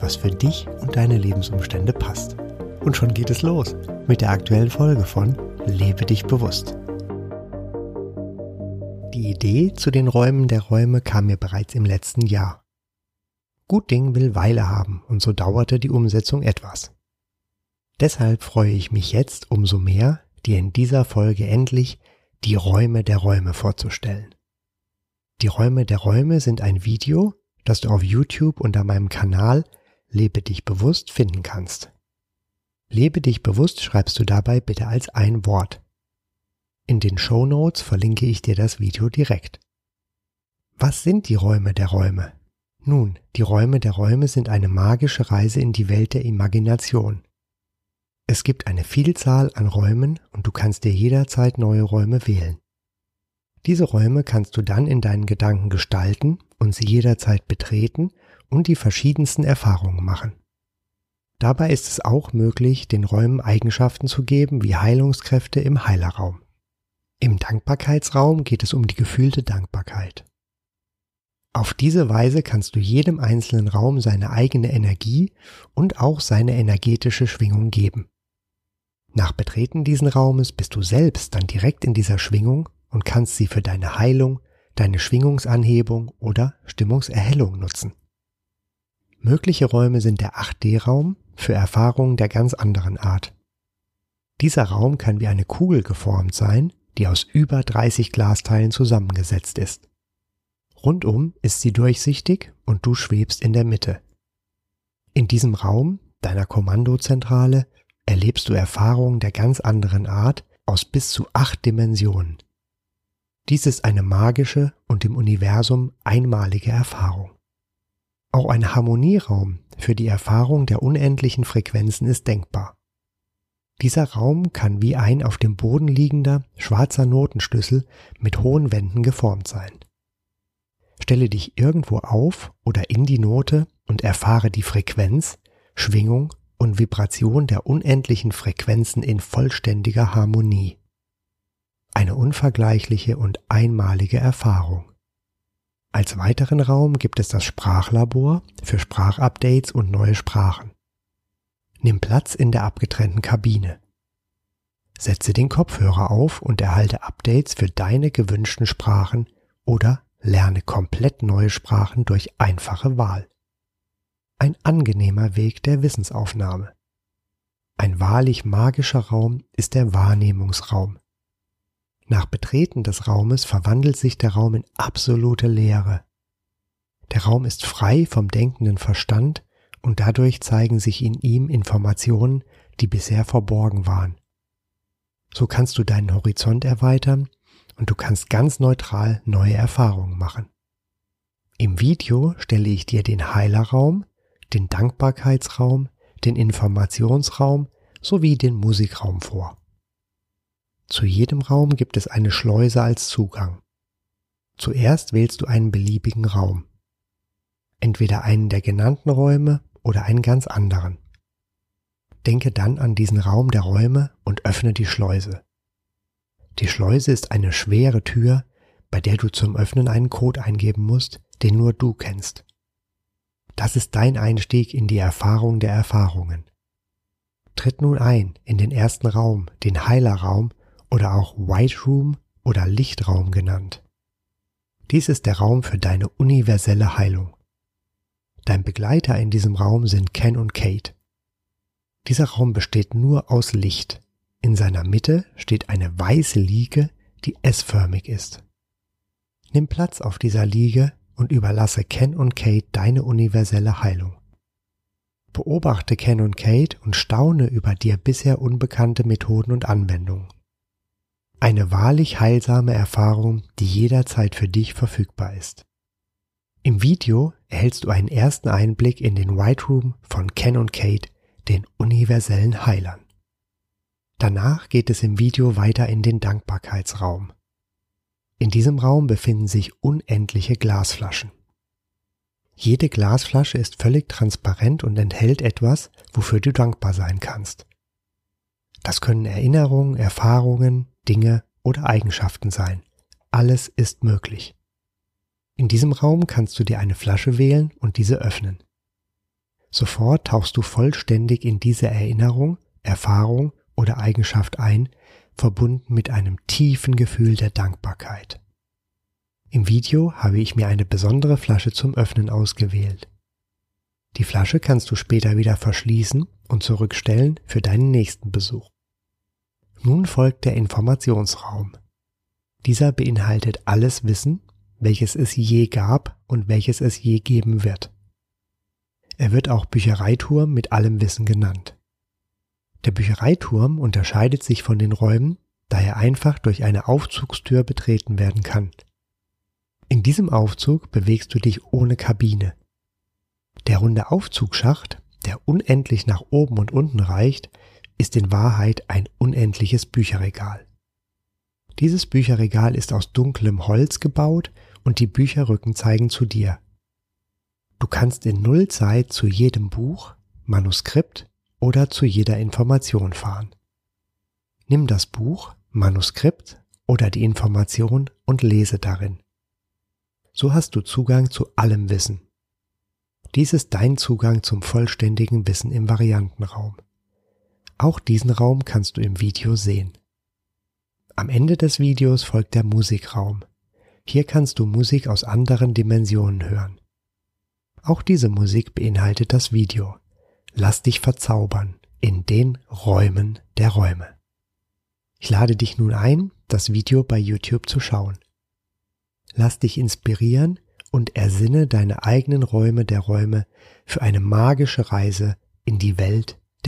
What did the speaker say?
was für dich und deine Lebensumstände passt. Und schon geht es los mit der aktuellen Folge von Lebe dich bewusst. Die Idee zu den Räumen der Räume kam mir bereits im letzten Jahr. Gut Ding will Weile haben und so dauerte die Umsetzung etwas. Deshalb freue ich mich jetzt umso mehr, dir in dieser Folge endlich die Räume der Räume vorzustellen. Die Räume der Räume sind ein Video, das du auf YouTube unter meinem Kanal Lebe dich bewusst finden kannst. Lebe dich bewusst schreibst du dabei bitte als ein Wort. In den Show Notes verlinke ich dir das Video direkt. Was sind die Räume der Räume? Nun, die Räume der Räume sind eine magische Reise in die Welt der Imagination. Es gibt eine Vielzahl an Räumen und du kannst dir jederzeit neue Räume wählen. Diese Räume kannst du dann in deinen Gedanken gestalten und sie jederzeit betreten und die verschiedensten Erfahrungen machen. Dabei ist es auch möglich, den Räumen Eigenschaften zu geben wie Heilungskräfte im Heilerraum. Im Dankbarkeitsraum geht es um die gefühlte Dankbarkeit. Auf diese Weise kannst du jedem einzelnen Raum seine eigene Energie und auch seine energetische Schwingung geben. Nach Betreten diesen Raumes bist du selbst dann direkt in dieser Schwingung und kannst sie für deine Heilung, deine Schwingungsanhebung oder Stimmungserhellung nutzen. Mögliche Räume sind der 8D-Raum für Erfahrungen der ganz anderen Art. Dieser Raum kann wie eine Kugel geformt sein, die aus über 30 Glasteilen zusammengesetzt ist. Rundum ist sie durchsichtig und du schwebst in der Mitte. In diesem Raum, deiner Kommandozentrale, erlebst du Erfahrungen der ganz anderen Art aus bis zu acht Dimensionen. Dies ist eine magische und im Universum einmalige Erfahrung. Auch ein Harmonieraum für die Erfahrung der unendlichen Frequenzen ist denkbar. Dieser Raum kann wie ein auf dem Boden liegender schwarzer Notenschlüssel mit hohen Wänden geformt sein. Stelle dich irgendwo auf oder in die Note und erfahre die Frequenz, Schwingung und Vibration der unendlichen Frequenzen in vollständiger Harmonie. Eine unvergleichliche und einmalige Erfahrung. Als weiteren Raum gibt es das Sprachlabor für Sprachupdates und neue Sprachen. Nimm Platz in der abgetrennten Kabine. Setze den Kopfhörer auf und erhalte Updates für deine gewünschten Sprachen oder lerne komplett neue Sprachen durch einfache Wahl. Ein angenehmer Weg der Wissensaufnahme. Ein wahrlich magischer Raum ist der Wahrnehmungsraum. Nach Betreten des Raumes verwandelt sich der Raum in absolute Leere. Der Raum ist frei vom denkenden Verstand und dadurch zeigen sich in ihm Informationen, die bisher verborgen waren. So kannst du deinen Horizont erweitern und du kannst ganz neutral neue Erfahrungen machen. Im Video stelle ich dir den Heilerraum, den Dankbarkeitsraum, den Informationsraum sowie den Musikraum vor. Zu jedem Raum gibt es eine Schleuse als Zugang. Zuerst wählst du einen beliebigen Raum. Entweder einen der genannten Räume oder einen ganz anderen. Denke dann an diesen Raum der Räume und öffne die Schleuse. Die Schleuse ist eine schwere Tür, bei der du zum Öffnen einen Code eingeben musst, den nur du kennst. Das ist dein Einstieg in die Erfahrung der Erfahrungen. Tritt nun ein in den ersten Raum, den Heilerraum, oder auch White Room oder Lichtraum genannt. Dies ist der Raum für deine universelle Heilung. Dein Begleiter in diesem Raum sind Ken und Kate. Dieser Raum besteht nur aus Licht. In seiner Mitte steht eine weiße Liege, die S-förmig ist. Nimm Platz auf dieser Liege und überlasse Ken und Kate deine universelle Heilung. Beobachte Ken und Kate und staune über dir bisher unbekannte Methoden und Anwendungen. Eine wahrlich heilsame Erfahrung, die jederzeit für dich verfügbar ist. Im Video erhältst du einen ersten Einblick in den White Room von Ken und Kate, den universellen Heilern. Danach geht es im Video weiter in den Dankbarkeitsraum. In diesem Raum befinden sich unendliche Glasflaschen. Jede Glasflasche ist völlig transparent und enthält etwas, wofür du dankbar sein kannst. Das können Erinnerungen, Erfahrungen, Dinge oder Eigenschaften sein. Alles ist möglich. In diesem Raum kannst du dir eine Flasche wählen und diese öffnen. Sofort tauchst du vollständig in diese Erinnerung, Erfahrung oder Eigenschaft ein, verbunden mit einem tiefen Gefühl der Dankbarkeit. Im Video habe ich mir eine besondere Flasche zum Öffnen ausgewählt. Die Flasche kannst du später wieder verschließen und zurückstellen für deinen nächsten Besuch. Nun folgt der Informationsraum. Dieser beinhaltet alles Wissen, welches es je gab und welches es je geben wird. Er wird auch Büchereiturm mit allem Wissen genannt. Der Büchereiturm unterscheidet sich von den Räumen, da er einfach durch eine Aufzugstür betreten werden kann. In diesem Aufzug bewegst du dich ohne Kabine. Der runde Aufzugsschacht, der unendlich nach oben und unten reicht, ist in Wahrheit ein unendliches Bücherregal. Dieses Bücherregal ist aus dunklem Holz gebaut und die Bücherrücken zeigen zu dir. Du kannst in Nullzeit zu jedem Buch, Manuskript oder zu jeder Information fahren. Nimm das Buch, Manuskript oder die Information und lese darin. So hast du Zugang zu allem Wissen. Dies ist dein Zugang zum vollständigen Wissen im Variantenraum. Auch diesen Raum kannst du im Video sehen. Am Ende des Videos folgt der Musikraum. Hier kannst du Musik aus anderen Dimensionen hören. Auch diese Musik beinhaltet das Video. Lass dich verzaubern in den Räumen der Räume. Ich lade dich nun ein, das Video bei YouTube zu schauen. Lass dich inspirieren und ersinne deine eigenen Räume der Räume für eine magische Reise in die Welt